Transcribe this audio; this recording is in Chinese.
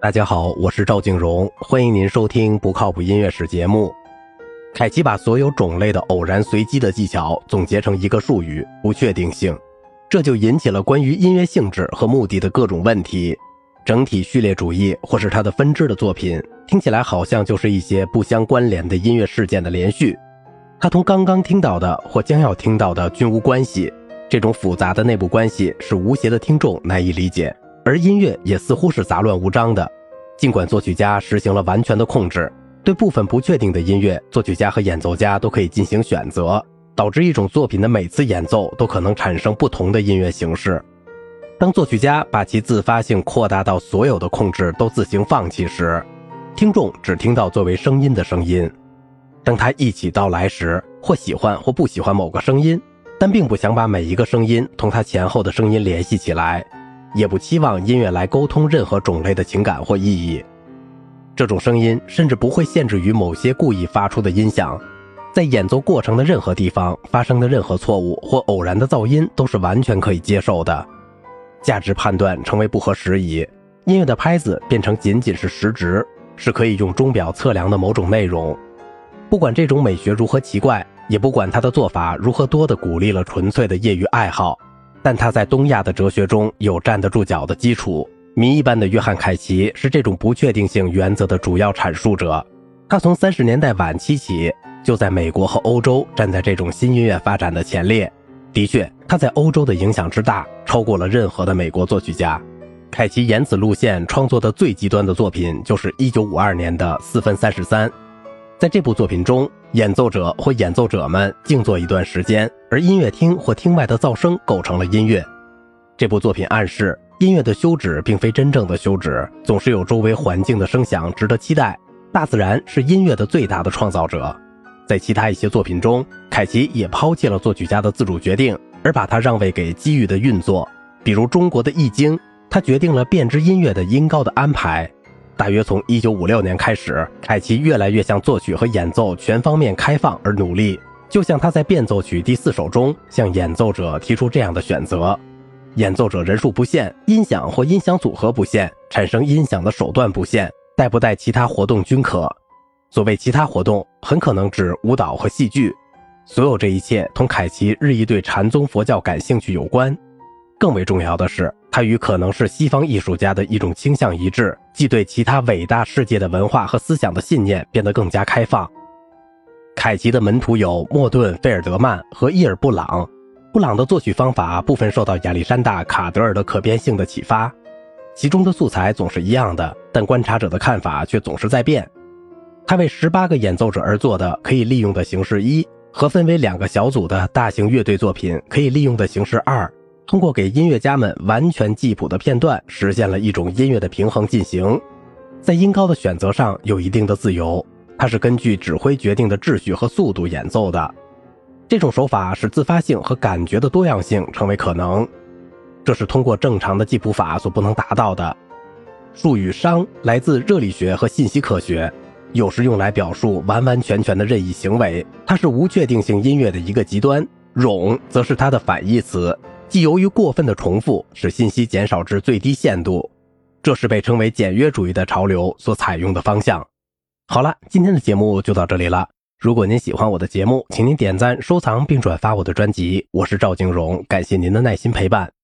大家好，我是赵静荣，欢迎您收听不靠谱音乐史节目。凯奇把所有种类的偶然随机的技巧总结成一个术语——不确定性，这就引起了关于音乐性质和目的的各种问题。整体序列主义或是它的分支的作品，听起来好像就是一些不相关联的音乐事件的连续，它同刚刚听到的或将要听到的均无关系。这种复杂的内部关系使无邪的听众难以理解。而音乐也似乎是杂乱无章的，尽管作曲家实行了完全的控制，对部分不确定的音乐，作曲家和演奏家都可以进行选择，导致一种作品的每次演奏都可能产生不同的音乐形式。当作曲家把其自发性扩大到所有的控制都自行放弃时，听众只听到作为声音的声音。当他一起到来时，或喜欢或不喜欢某个声音，但并不想把每一个声音同他前后的声音联系起来。也不期望音乐来沟通任何种类的情感或意义。这种声音甚至不会限制于某些故意发出的音响，在演奏过程的任何地方发生的任何错误或偶然的噪音都是完全可以接受的。价值判断成为不合时宜，音乐的拍子变成仅仅是时值，是可以用钟表测量的某种内容。不管这种美学如何奇怪，也不管他的做法如何多的鼓励了纯粹的业余爱好。但他在东亚的哲学中有站得住脚的基础。谜一般的约翰·凯奇是这种不确定性原则的主要阐述者。他从三十年代晚期起就在美国和欧洲站在这种新音乐发展的前列。的确，他在欧洲的影响之大超过了任何的美国作曲家。凯奇沿此路线创作的最极端的作品就是1952年的四分三十三。在这部作品中，演奏者或演奏者们静坐一段时间，而音乐厅或厅外的噪声构成了音乐。这部作品暗示音乐的休止并非真正的休止，总是有周围环境的声响值得期待。大自然是音乐的最大的创造者。在其他一些作品中，凯奇也抛弃了作曲家的自主决定，而把它让位给机遇的运作。比如中国的《易经》，他决定了变支音乐的音高的安排。大约从一九五六年开始，凯奇越来越向作曲和演奏全方面开放而努力。就像他在变奏曲第四首中向演奏者提出这样的选择：演奏者人数不限，音响或音响组合不限，产生音响的手段不限，带不带其他活动均可。所谓其他活动，很可能指舞蹈和戏剧。所有这一切同凯奇日益对禅宗佛教感兴趣有关。更为重要的是。他与可能是西方艺术家的一种倾向一致，即对其他伟大世界的文化和思想的信念变得更加开放。凯奇的门徒有莫顿、费尔德曼和伊尔布朗。布朗的作曲方法部分受到亚历山大·卡德尔的可变性的启发，其中的素材总是一样的，但观察者的看法却总是在变。他为十八个演奏者而做的可以利用的形式一和分为两个小组的大型乐队作品可以利用的形式二。通过给音乐家们完全记谱的片段，实现了一种音乐的平衡进行，在音高的选择上有一定的自由，它是根据指挥决定的秩序和速度演奏的。这种手法使自发性和感觉的多样性成为可能，这是通过正常的记谱法所不能达到的。术语“商”来自热力学和信息科学，有时用来表述完完全全的任意行为，它是无确定性音乐的一个极端。冗则是它的反义词。即由于过分的重复，使信息减少至最低限度，这是被称为简约主义的潮流所采用的方向。好了，今天的节目就到这里了。如果您喜欢我的节目，请您点赞、收藏并转发我的专辑。我是赵静荣，感谢您的耐心陪伴。